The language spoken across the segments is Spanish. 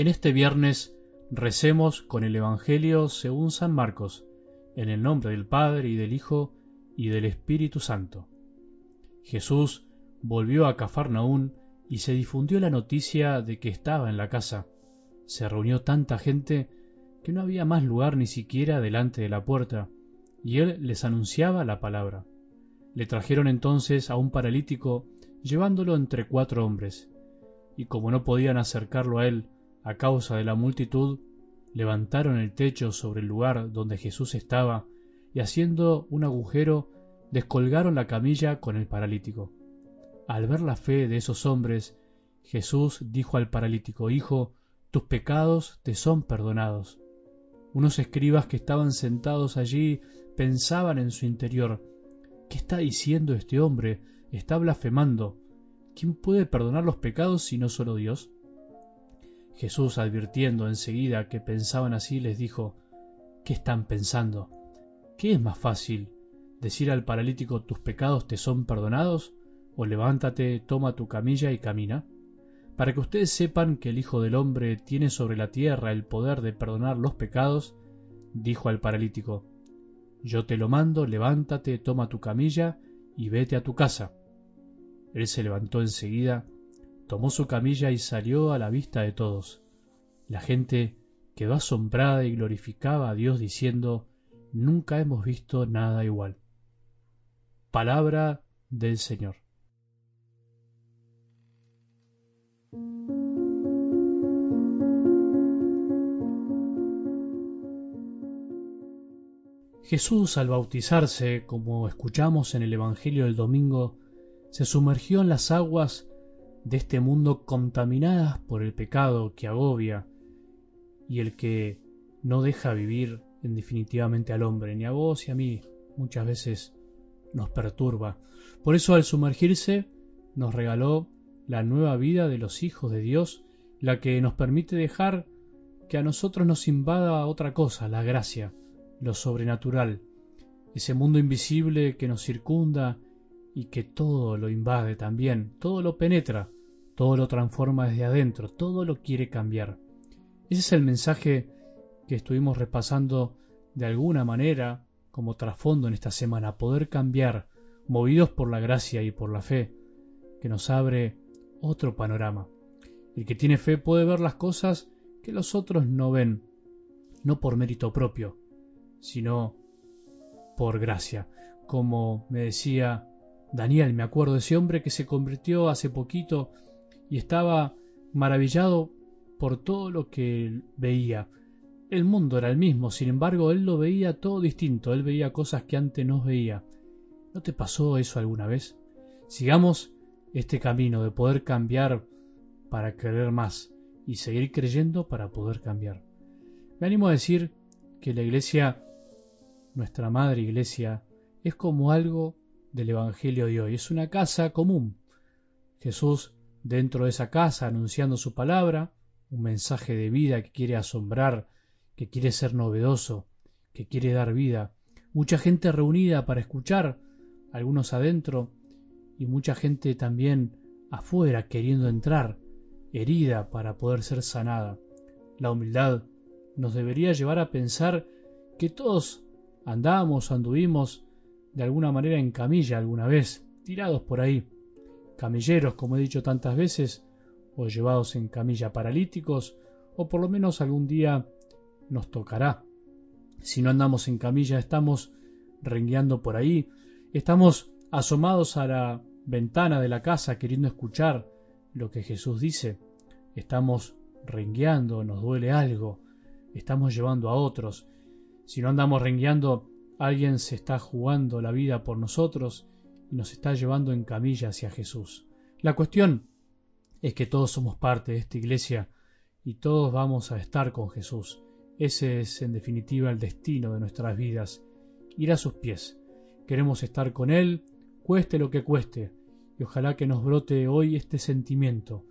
En este viernes recemos con el Evangelio según San Marcos, en el nombre del Padre y del Hijo y del Espíritu Santo. Jesús volvió a Cafarnaún y se difundió la noticia de que estaba en la casa. Se reunió tanta gente que no había más lugar ni siquiera delante de la puerta, y él les anunciaba la palabra. Le trajeron entonces a un paralítico, llevándolo entre cuatro hombres, y como no podían acercarlo a él a causa de la multitud, levantaron el techo sobre el lugar donde Jesús estaba, y haciendo un agujero, descolgaron la camilla con el paralítico. Al ver la fe de esos hombres, Jesús dijo al paralítico, Hijo, tus pecados te son perdonados. Unos escribas que estaban sentados allí pensaban en su interior, ¿qué está diciendo este hombre? Está blasfemando. ¿Quién puede perdonar los pecados si no solo Dios? Jesús, advirtiendo enseguida que pensaban así, les dijo, ¿qué están pensando? ¿Qué es más fácil? ¿Decir al paralítico tus pecados te son perdonados? o levántate, toma tu camilla y camina, para que ustedes sepan que el Hijo del Hombre tiene sobre la tierra el poder de perdonar los pecados, dijo al paralítico, Yo te lo mando, levántate, toma tu camilla y vete a tu casa. Él se levantó enseguida, tomó su camilla y salió a la vista de todos. La gente quedó asombrada y glorificaba a Dios diciendo, Nunca hemos visto nada igual. Palabra del Señor. Jesús al bautizarse, como escuchamos en el Evangelio del domingo, se sumergió en las aguas de este mundo contaminadas por el pecado que agobia y el que no deja vivir en definitivamente al hombre, ni a vos y a mí muchas veces nos perturba. Por eso al sumergirse nos regaló la nueva vida de los hijos de Dios, la que nos permite dejar que a nosotros nos invada otra cosa, la gracia, lo sobrenatural, ese mundo invisible que nos circunda y que todo lo invade también, todo lo penetra, todo lo transforma desde adentro, todo lo quiere cambiar. Ese es el mensaje que estuvimos repasando de alguna manera como trasfondo en esta semana, poder cambiar, movidos por la gracia y por la fe, que nos abre otro panorama. El que tiene fe puede ver las cosas que los otros no ven, no por mérito propio, sino por gracia. Como me decía Daniel, me acuerdo de ese hombre que se convirtió hace poquito y estaba maravillado por todo lo que veía. El mundo era el mismo, sin embargo, él lo veía todo distinto, él veía cosas que antes no veía. ¿No te pasó eso alguna vez? Sigamos este camino de poder cambiar para creer más y seguir creyendo para poder cambiar. Me animo a decir que la iglesia, nuestra madre iglesia, es como algo del Evangelio de hoy, es una casa común. Jesús dentro de esa casa anunciando su palabra, un mensaje de vida que quiere asombrar, que quiere ser novedoso, que quiere dar vida, mucha gente reunida para escuchar, algunos adentro, y mucha gente también afuera queriendo entrar, herida para poder ser sanada. La humildad nos debería llevar a pensar que todos andamos, anduvimos de alguna manera en camilla alguna vez, tirados por ahí, camilleros, como he dicho tantas veces, o llevados en camilla paralíticos, o por lo menos algún día nos tocará. Si no andamos en camilla, estamos rengueando por ahí, estamos asomados a la ventana de la casa queriendo escuchar lo que Jesús dice. Estamos rengueando, nos duele algo, estamos llevando a otros. Si no andamos rengueando, alguien se está jugando la vida por nosotros y nos está llevando en camilla hacia Jesús. La cuestión es que todos somos parte de esta iglesia y todos vamos a estar con Jesús. Ese es en definitiva el destino de nuestras vidas, ir a sus pies. Queremos estar con Él, cueste lo que cueste, y ojalá que nos brote hoy este sentimiento,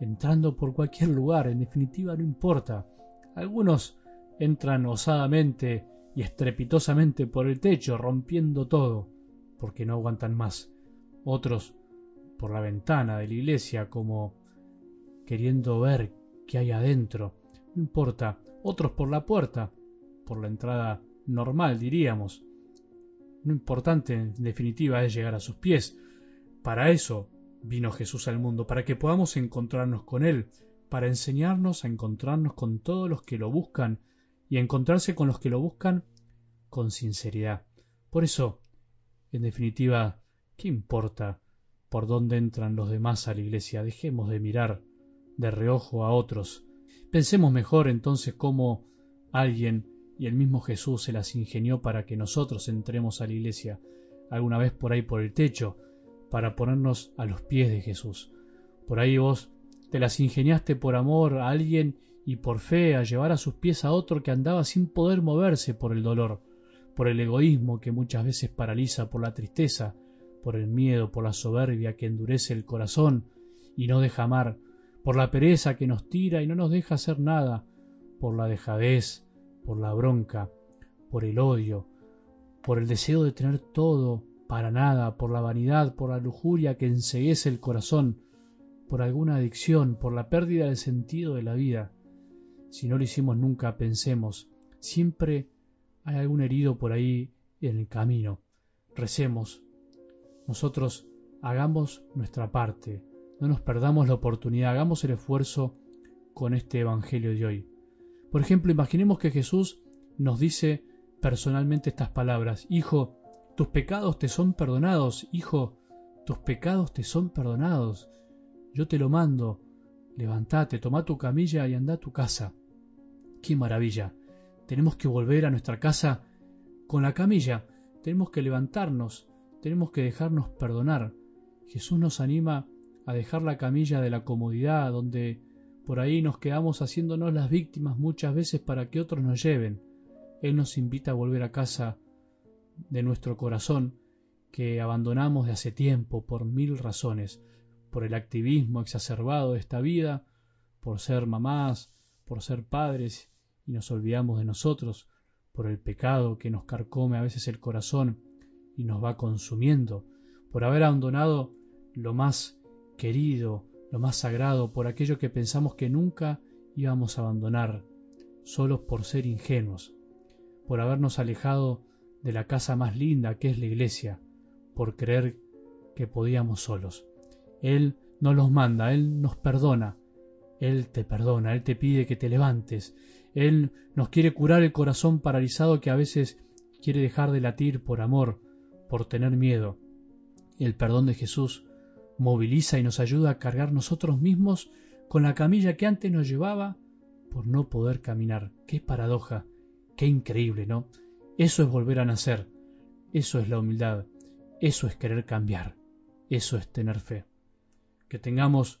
entrando por cualquier lugar, en definitiva no importa. Algunos entran osadamente y estrepitosamente por el techo, rompiendo todo, porque no aguantan más. Otros por la ventana de la iglesia, como queriendo ver que hay adentro. No importa, otros por la puerta, por la entrada normal diríamos. Lo importante en definitiva es llegar a sus pies. Para eso vino Jesús al mundo, para que podamos encontrarnos con Él, para enseñarnos a encontrarnos con todos los que lo buscan y encontrarse con los que lo buscan con sinceridad. Por eso, en definitiva, ¿qué importa por dónde entran los demás a la iglesia? Dejemos de mirar de reojo a otros. Pensemos mejor entonces cómo alguien y el mismo Jesús se las ingenió para que nosotros entremos a la iglesia alguna vez por ahí por el techo, para ponernos a los pies de Jesús. Por ahí vos te las ingeniaste por amor a alguien y por fe a llevar a sus pies a otro que andaba sin poder moverse por el dolor, por el egoísmo que muchas veces paraliza, por la tristeza, por el miedo, por la soberbia que endurece el corazón y no deja amar, por la pereza que nos tira y no nos deja hacer nada, por la dejadez, por la bronca, por el odio, por el deseo de tener todo para nada, por la vanidad, por la lujuria que enseguece el corazón, por alguna adicción, por la pérdida del sentido de la vida. Si no lo hicimos nunca, pensemos, siempre hay algún herido por ahí en el camino. Recemos. Nosotros hagamos nuestra parte, no nos perdamos la oportunidad, hagamos el esfuerzo con este Evangelio de hoy. Por ejemplo, imaginemos que Jesús nos dice personalmente estas palabras, Hijo, tus pecados te son perdonados, Hijo, tus pecados te son perdonados. Yo te lo mando, levántate, toma tu camilla y anda a tu casa. ¡Qué maravilla! Tenemos que volver a nuestra casa con la camilla, tenemos que levantarnos, tenemos que dejarnos perdonar. Jesús nos anima a dejar la camilla de la comodidad, donde por ahí nos quedamos haciéndonos las víctimas muchas veces para que otros nos lleven. Él nos invita a volver a casa de nuestro corazón, que abandonamos de hace tiempo por mil razones, por el activismo exacerbado de esta vida, por ser mamás, por ser padres, y nos olvidamos de nosotros, por el pecado que nos carcome a veces el corazón y nos va consumiendo, por haber abandonado lo más querido, lo más sagrado, por aquello que pensamos que nunca íbamos a abandonar, solos por ser ingenuos, por habernos alejado de la casa más linda que es la iglesia, por creer que podíamos solos. Él no los manda, Él nos perdona, Él te perdona, Él te pide que te levantes, Él nos quiere curar el corazón paralizado que a veces quiere dejar de latir por amor, por tener miedo. El perdón de Jesús moviliza y nos ayuda a cargar nosotros mismos con la camilla que antes nos llevaba por no poder caminar. Qué paradoja, qué increíble, ¿no? Eso es volver a nacer, eso es la humildad, eso es querer cambiar, eso es tener fe. Que tengamos